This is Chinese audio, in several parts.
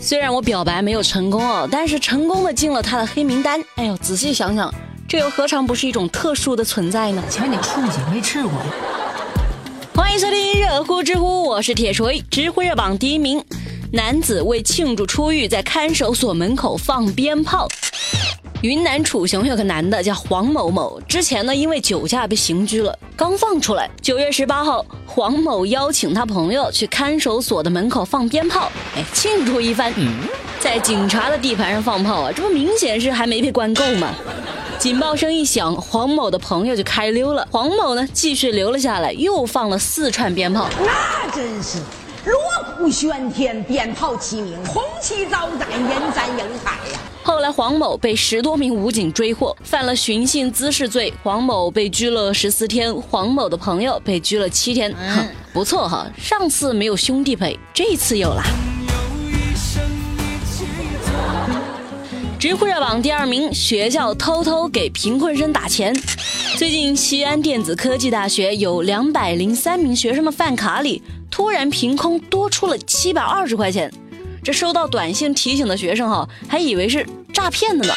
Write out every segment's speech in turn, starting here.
虽然我表白没有成功哦，但是成功的进了他的黑名单。哎呦，仔细想想，这又何尝不是一种特殊的存在呢？瞧你处去，没吃过。欢迎收听热乎知乎，我是铁锤，知乎热榜第一名。男子为庆祝出狱，在看守所门口放鞭炮。云南楚雄有个男的叫黄某某，之前呢因为酒驾被刑拘了，刚放出来。九月十八号，黄某邀请他朋友去看守所的门口放鞭炮，哎，庆祝一番。在警察的地盘上放炮啊，这不明显是还没被关够吗？警报声一响，黄某的朋友就开溜了。黄某呢继续留了下来，又放了四串鞭炮。那真是。锣鼓喧天，鞭炮齐鸣，红旗招展，人山人海呀！后来黄某被十多名武警追获，犯了寻衅滋事罪，黄某被拘了十四天，黄某的朋友被拘了七天。哼，不错哈，上次没有兄弟陪，这次有啦。知乎热榜第二名，学校偷偷给贫困生打钱。最近西安电子科技大学有两百零三名学生的饭卡里。突然凭空多出了七百二十块钱，这收到短信提醒的学生哈，还以为是诈骗的呢。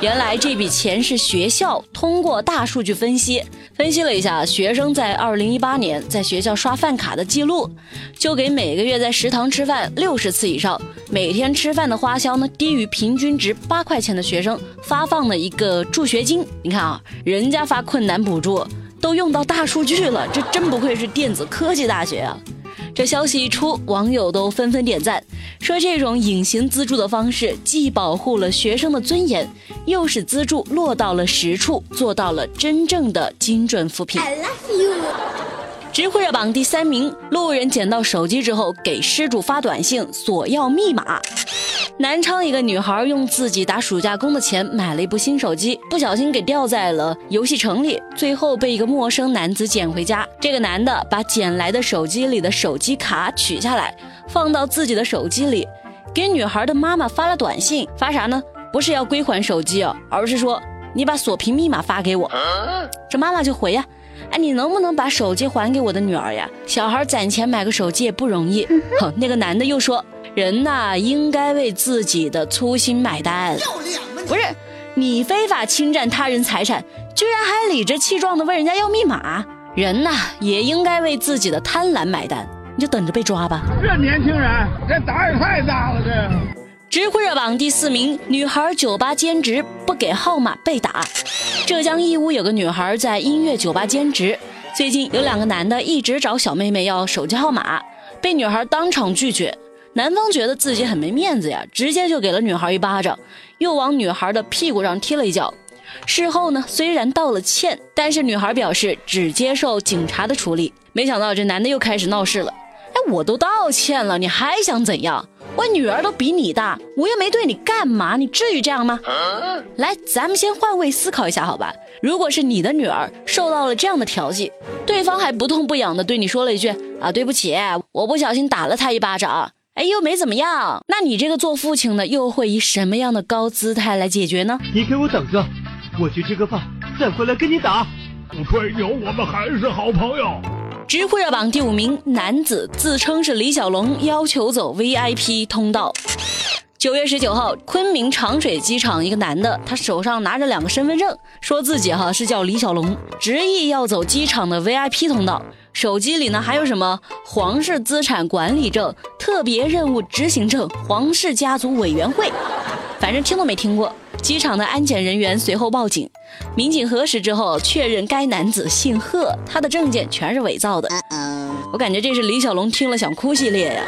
原来这笔钱是学校通过大数据分析，分析了一下学生在二零一八年在学校刷饭卡的记录，就给每个月在食堂吃饭六十次以上，每天吃饭的花销呢低于平均值八块钱的学生发放了一个助学金。你看啊，人家发困难补助都用到大数据了，这真不愧是电子科技大学啊！这消息一出，网友都纷纷点赞，说这种隐形资助的方式既保护了学生的尊严，又使资助落到了实处，做到了真正的精准扶贫。I love you。知乎热榜第三名，路人捡到手机之后给失主发短信索要密码。南昌一个女孩用自己打暑假工的钱买了一部新手机，不小心给掉在了游戏城里，最后被一个陌生男子捡回家。这个男的把捡来的手机里的手机卡取下来，放到自己的手机里，给女孩的妈妈发了短信，发啥呢？不是要归还手机哦，而是说你把锁屏密码发给我。这妈妈就回呀，哎，你能不能把手机还给我的女儿呀？小孩攒钱买个手机也不容易。哼，那个男的又说。人呐，应该为自己的粗心买单。不是你非法侵占他人财产，居然还理直气壮的问人家要密码。人呐，也应该为自己的贪婪买单。你就等着被抓吧。这年轻人，这胆也太大了。这知乎热榜第四名，女孩酒吧兼职不给号码被打。浙江义乌有个女孩在音乐酒吧兼职，最近有两个男的一直找小妹妹要手机号码，被女孩当场拒绝。男方觉得自己很没面子呀，直接就给了女孩一巴掌，又往女孩的屁股上踢了一脚。事后呢，虽然道了歉，但是女孩表示只接受警察的处理。没想到这男的又开始闹事了。哎，我都道歉了，你还想怎样？我女儿都比你大，我又没对你干嘛，你至于这样吗？来，咱们先换位思考一下，好吧？如果是你的女儿受到了这样的调戏，对方还不痛不痒的对你说了一句啊，对不起，我不小心打了她一巴掌。哎，又没怎么样，那你这个做父亲的又会以什么样的高姿态来解决呢？你给我等着，我去吃个饭，再回来跟你打。不吹牛，我们还是好朋友。知乎热榜第五名男子自称是李小龙，要求走 VIP 通道。九月十九号，昆明长水机场一个男的，他手上拿着两个身份证，说自己哈是叫李小龙，执意要走机场的 VIP 通道。手机里呢还有什么皇室资产管理证、特别任务执行证、皇室家族委员会，反正听都没听过。机场的安检人员随后报警，民警核实之后确认该男子姓贺，他的证件全是伪造的。我感觉这是李小龙听了想哭系列呀。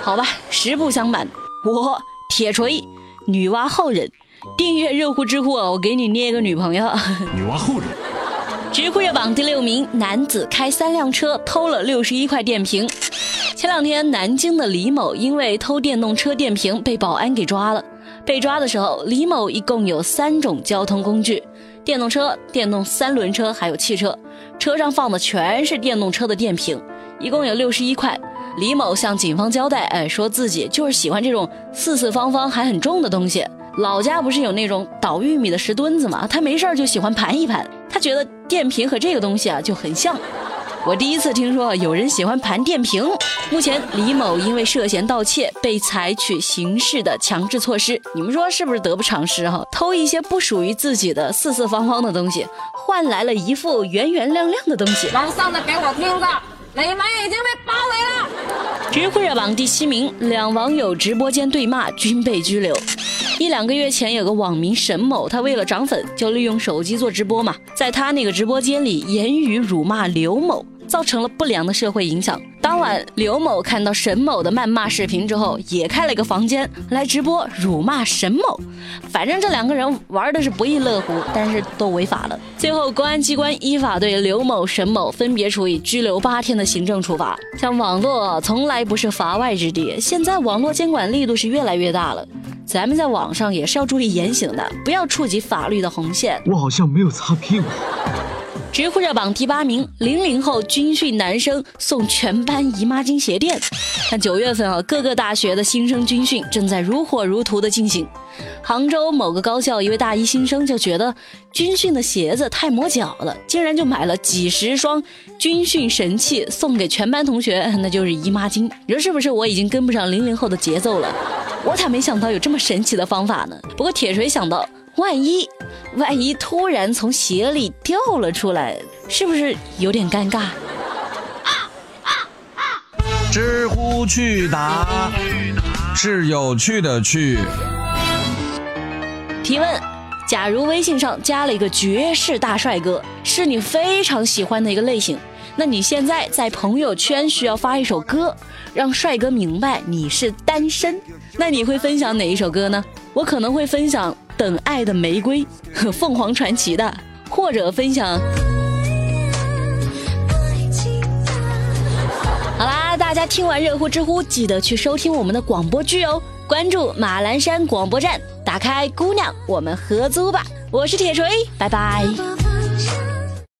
好吧，实不相瞒，我铁锤女娲后人，订阅热乎知乎，我给你捏个女朋友。女娲后人。知乎热榜第六名，男子开三辆车偷了六十一块电瓶。前两天，南京的李某因为偷电动车电瓶被保安给抓了。被抓的时候，李某一共有三种交通工具：电动车、电动三轮车还有汽车。车上放的全是电动车的电瓶，一共有六十一块。李某向警方交代，哎，说自己就是喜欢这种四四方方还很重的东西。老家不是有那种捣玉米的石墩子吗？他没事就喜欢盘一盘。他觉得电瓶和这个东西啊就很像。我第一次听说有人喜欢盘电瓶。目前李某因为涉嫌盗窃被采取刑事的强制措施。你们说是不是得不偿失哈？偷一些不属于自己的四四方方的东西，换来了一副圆圆亮亮的东西。网上的给我听着，你们已经被包围了。知乎热榜第七名，两网友直播间对骂均被拘留。一两个月前，有个网民沈某，他为了涨粉，就利用手机做直播嘛，在他那个直播间里言语辱骂刘某。造成了不良的社会影响。当晚，刘某看到沈某的谩骂视频之后，也开了一个房间来直播辱骂沈某。反正这两个人玩的是不亦乐乎，但是都违法了。最后，公安机关依法对刘某、沈某分别处以拘留八天的行政处罚。像网络从来不是法外之地，现在网络监管力度是越来越大了，咱们在网上也是要注意言行的，不要触及法律的红线。我好像没有擦屁股。知乎热榜第八名，零零后军训男生送全班姨妈巾鞋垫。看九月份啊，各个大学的新生军训正在如火如荼的进行。杭州某个高校一位大一新生就觉得军训的鞋子太磨脚了，竟然就买了几十双军训神器送给全班同学，那就是姨妈巾。你说是不是？我已经跟不上零零后的节奏了。我咋没想到有这么神奇的方法呢？不过铁锤想到。万一，万一突然从鞋里掉了出来，是不是有点尴尬？知乎趣答是有趣的趣。提问：假如微信上加了一个绝世大帅哥，是你非常喜欢的一个类型，那你现在在朋友圈需要发一首歌，让帅哥明白你是单身，那你会分享哪一首歌呢？我可能会分享。等爱的玫瑰和凤凰传奇的，或者分享。好啦，大家听完热乎知乎，记得去收听我们的广播剧哦！关注马栏山广播站，打开姑娘，我们合租吧！我是铁锤，拜拜。